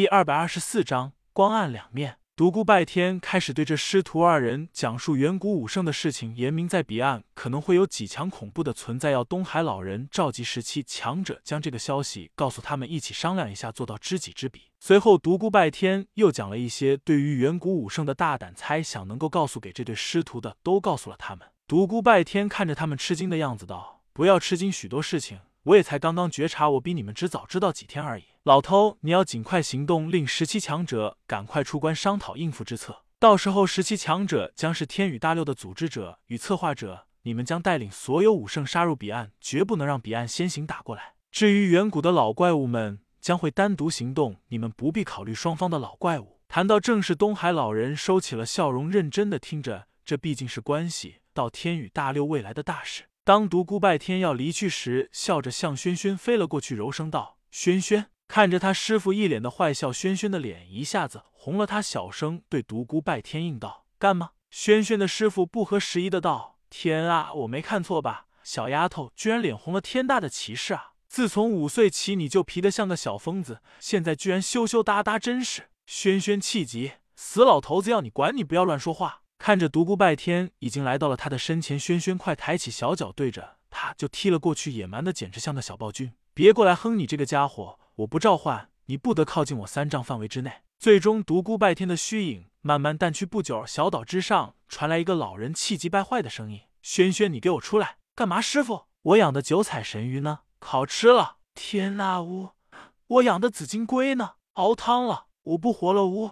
第二百二十四章光暗两面。独孤拜天开始对这师徒二人讲述远古武圣的事情，言明在彼岸可能会有几强恐怖的存在，要东海老人召集十七强者，将这个消息告诉他们，一起商量一下，做到知己知彼。随后，独孤拜天又讲了一些对于远古武圣的大胆猜想，能够告诉给这对师徒的，都告诉了他们。独孤拜天看着他们吃惊的样子，道：“不要吃惊，许多事情。”我也才刚刚觉察，我比你们只早知道几天而已。老头，你要尽快行动，令十七强者赶快出关商讨应付之策。到时候，十七强者将是天宇大六的组织者与策划者，你们将带领所有武圣杀入彼岸，绝不能让彼岸先行打过来。至于远古的老怪物们，将会单独行动，你们不必考虑双方的老怪物。谈到正是东海老人收起了笑容，认真的听着，这毕竟是关系到天宇大六未来的大事。当独孤拜天要离去时，笑着向轩轩飞了过去，柔声道：“轩轩。”看着他师傅一脸的坏笑，轩轩的脸一下子红了。他小声对独孤拜天应道：“干吗？”轩轩的师傅不合时宜的道：“天啊，我没看错吧？小丫头居然脸红了，天大的歧视啊！自从五岁起你就皮得像个小疯子，现在居然羞羞答答，真是……”轩轩气急：“死老头子，要你管你，不要乱说话。”看着独孤拜天已经来到了他的身前，轩轩快抬起小脚，对着他就踢了过去，野蛮的简直像个小暴君。别过来哼，你这个家伙！我不召唤你，不得靠近我三丈范围之内。最终，独孤拜天的虚影慢慢淡去。不久，小岛之上传来一个老人气急败坏的声音：“轩轩，你给我出来！干嘛？师傅，我养的九彩神鱼呢？烤吃了！天呐，呜！我养的紫金龟呢？熬汤了！我不活了！呜！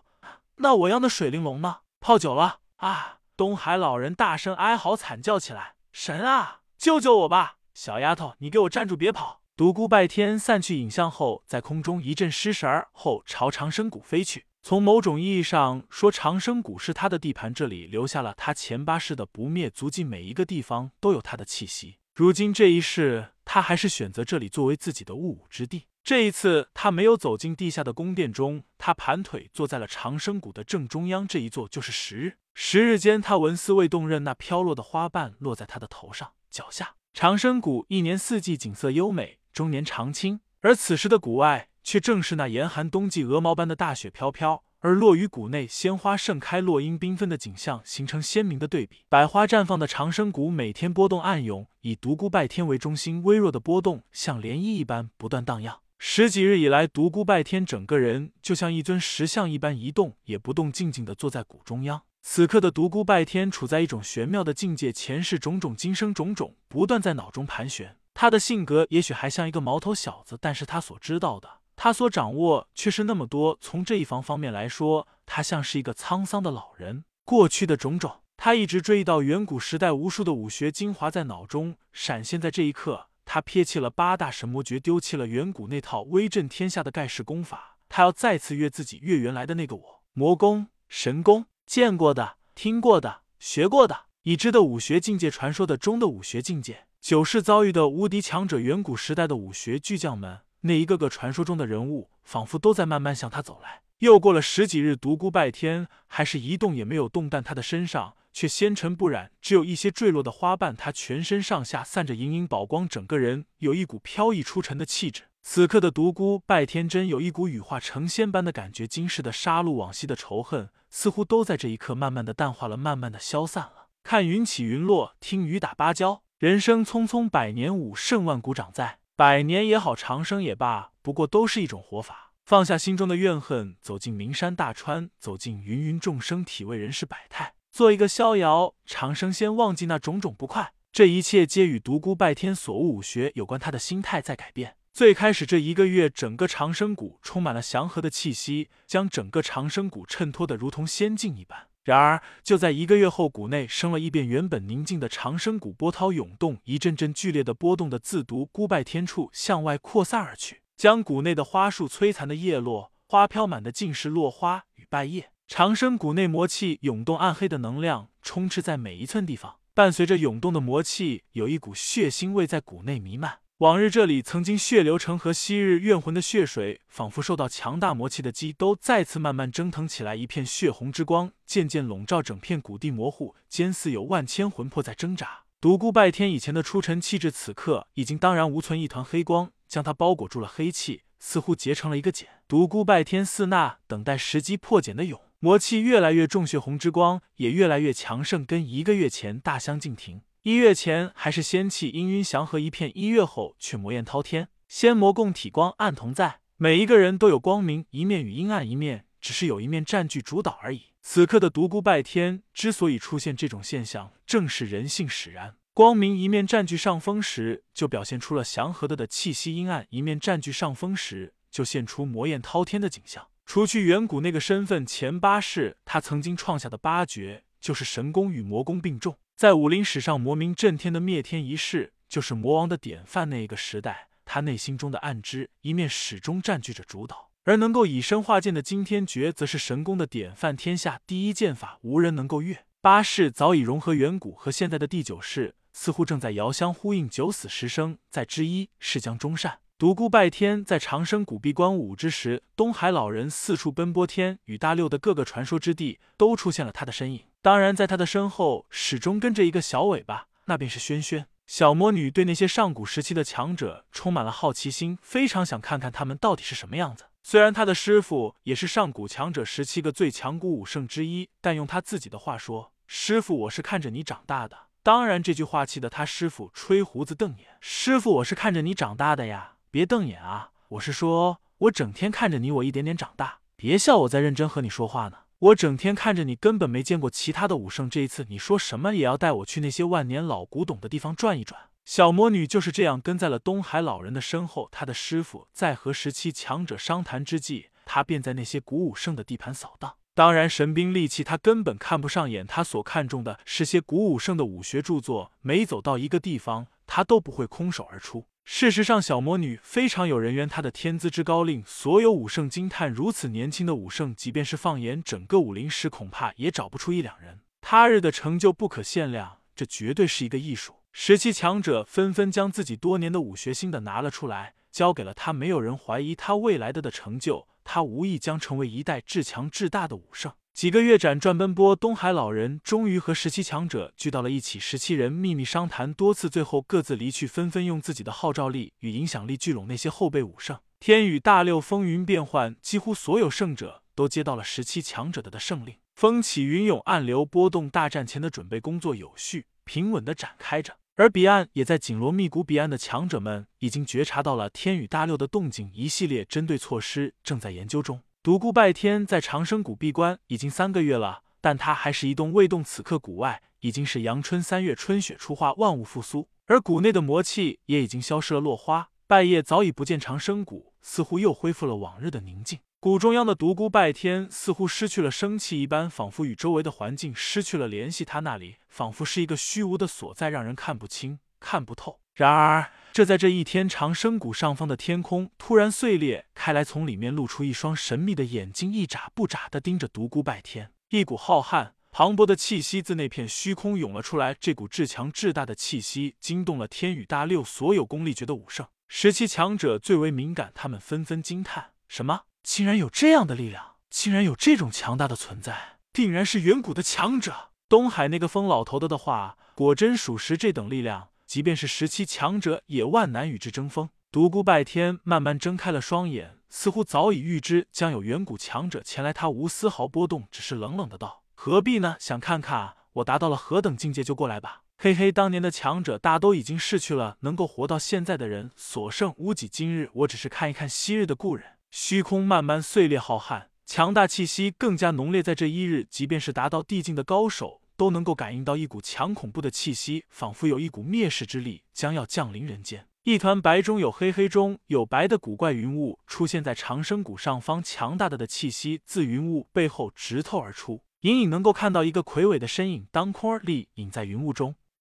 那我养的水玲珑呢？泡酒了！”啊！东海老人大声哀嚎惨叫起来：“神啊，救救我吧！小丫头，你给我站住，别跑！”独孤拜天散去影像后，在空中一阵失神后，朝长生谷飞去。从某种意义上说，长生谷是他的地盘，这里留下了他前八世的不灭足迹，每一个地方都有他的气息。如今这一世，他还是选择这里作为自己的物武之地。这一次，他没有走进地下的宫殿中，他盘腿坐在了长生谷的正中央，这一坐就是十日。十日间，他纹丝未动，任那飘落的花瓣落在他的头上、脚下。长生谷一年四季景色优美，终年常青。而此时的谷外，却正是那严寒冬季，鹅毛般的大雪飘飘。而落于谷内，鲜花盛开，落英缤纷的景象形成鲜明的对比。百花绽放的长生谷，每天波动暗涌，以独孤拜天为中心，微弱的波动像涟漪一般不断荡漾。十几日以来，独孤拜天整个人就像一尊石像一般，一动也不动，静静的坐在谷中央。此刻的独孤拜天处在一种玄妙的境界，前世种种、今生种种，不断在脑中盘旋。他的性格也许还像一个毛头小子，但是他所知道的，他所掌握却是那么多。从这一方方面来说，他像是一个沧桑的老人。过去的种种，他一直追忆到远古时代，无数的武学精华在脑中闪现。在这一刻，他撇弃了八大神魔诀，丢弃了远古那套威震天下的盖世功法，他要再次越自己，越原来的那个我。魔功、神功。见过的、听过的、学过的、已知的武学境界，传说的中的武学境界，九世遭遇的无敌强者，远古时代的武学巨匠们，那一个个传说中的人物，仿佛都在慢慢向他走来。又过了十几日，独孤拜天还是一动也没有动，但他的身上却纤尘不染，只有一些坠落的花瓣。他全身上下散着莹莹宝光，整个人有一股飘逸出尘的气质。此刻的独孤拜天真有一股羽化成仙般的感觉，今世的杀戮，往昔的仇恨。似乎都在这一刻慢慢的淡化了，慢慢的消散了。看云起云落，听雨打芭蕉。人生匆匆，百年武胜万古长在。百年也好，长生也罢，不过都是一种活法。放下心中的怨恨，走进名山大川，走进芸芸众生，体味人世百态，做一个逍遥长生仙，忘记那种种不快。这一切皆与独孤拜天所悟武学有关，他的心态在改变。最开始这一个月，整个长生谷充满了祥和的气息，将整个长生谷衬托的如同仙境一般。然而，就在一个月后，谷内生了一变，原本宁静的长生谷波涛涌动，一阵阵剧烈的波动的自独孤拜天处向外扩散而去，将谷内的花树摧残的叶落，花飘满的尽是落花与败叶。长生谷内魔气涌动，暗黑的能量充斥在每一寸地方，伴随着涌动的魔气，有一股血腥味在谷内弥漫。往日这里曾经血流成河，昔日怨魂的血水仿佛受到强大魔气的激，都再次慢慢蒸腾起来。一片血红之光渐渐笼罩整片谷地，模糊间似有万千魂魄在挣扎。独孤拜天以前的出尘气质，此刻已经荡然无存，一团黑光将他包裹住了。黑气似乎结成了一个茧。独孤拜天似那等待时机破茧的蛹，魔气越来越重，血红之光也越来越强盛，跟一个月前大相径庭。一月前还是仙气氤氲祥和一片，一月后却魔焰滔天。仙魔共体，光暗同在，每一个人都有光明一面与阴暗一面，只是有一面占据主导而已。此刻的独孤拜天之所以出现这种现象，正是人性使然。光明一面占据上风时，就表现出了祥和的的气息；阴暗一面占据上风时，就现出魔焰滔天的景象。除去远古那个身份，前八世他曾经创下的八绝，就是神功与魔功并重。在武林史上，魔名震天的灭天一式，就是魔王的典范。那一个时代，他内心中的暗之一面始终占据着主导，而能够以身化剑的惊天诀，则是神功的典范。天下第一剑法，无人能够越。八世早已融合远古和现在的第九世，似乎正在遥相呼应，九死十生。在之一是将终善。独孤拜天在长生谷闭关五之时，东海老人四处奔波，天与大六的各个传说之地都出现了他的身影。当然，在他的身后始终跟着一个小尾巴，那便是轩轩。小魔女对那些上古时期的强者充满了好奇心，非常想看看他们到底是什么样子。虽然他的师傅也是上古强者十七个最强古武圣之一，但用他自己的话说：“师傅，我是看着你长大的。”当然，这句话气得他师傅吹胡子瞪眼：“师傅，我是看着你长大的呀。”别瞪眼啊！我是说，我整天看着你，我一点点长大。别笑，我在认真和你说话呢。我整天看着你，根本没见过其他的武圣。这一次，你说什么也要带我去那些万年老古董的地方转一转。小魔女就是这样跟在了东海老人的身后。他的师傅在和十七强者商谈之际，他便在那些古武圣的地盘扫荡。当然，神兵利器他根本看不上眼，他所看重的是些古武圣的武学著作。每走到一个地方，他都不会空手而出。事实上，小魔女非常有人缘，她的天资之高令所有武圣惊叹。如此年轻的武圣，即便是放眼整个武林史，恐怕也找不出一两人。他日的成就不可限量，这绝对是一个艺术。十七强者纷纷将自己多年的武学心得拿了出来，交给了他。没有人怀疑他未来的的成就，他无疑将成为一代至强至大的武圣。几个月辗转奔波，东海老人终于和十七强者聚到了一起。十七人秘密商谈多次，最后各自离去，纷纷用自己的号召力与影响力聚拢那些后辈武圣。天宇大六风云变幻，几乎所有圣者都接到了十七强者的的圣令。风起云涌，暗流波动，大战前的准备工作有序、平稳的展开着。而彼岸也在紧锣密鼓，彼岸的强者们已经觉察到了天宇大六的动静，一系列针对措施正在研究中。独孤拜天在长生谷闭关已经三个月了，但他还是一动未动。此刻谷外已经是阳春三月，春雪初化，万物复苏，而谷内的魔气也已经消失了。落花败叶早已不见，长生谷似乎又恢复了往日的宁静。谷中央的独孤拜天似乎失去了生气一般，仿佛与周围的环境失去了联系。他那里仿佛是一个虚无的所在，让人看不清、看不透。然而。这在这一天，长生谷上方的天空突然碎裂开来，从里面露出一双神秘的眼睛，一眨不眨的盯着独孤拜天。一股浩瀚磅礴的气息自那片虚空涌了出来，这股至强至大的气息惊动了天宇大六所有功力诀的武圣。十七强者最为敏感，他们纷纷惊叹：什么？竟然有这样的力量！竟然有这种强大的存在！定然是远古的强者！东海那个疯老头子的话果真属实，这等力量。即便是十七强者，也万难与之争锋。独孤拜天慢慢睁开了双眼，似乎早已预知将有远古强者前来，他无丝毫波动，只是冷冷的道：“何必呢？想看看我达到了何等境界，就过来吧。”嘿嘿，当年的强者大都已经逝去了，能够活到现在的人所剩无几。今日我只是看一看昔日的故人。虚空慢慢碎裂，浩瀚强大气息更加浓烈。在这一日，即便是达到地境的高手。都能够感应到一股强恐怖的气息，仿佛有一股灭世之力将要降临人间。一团白中有黑，黑中有白的古怪云雾出现在长生谷上方，强大的的气息自云雾背后直透而出，隐隐能够看到一个魁伟的身影当空而立隐在云雾中。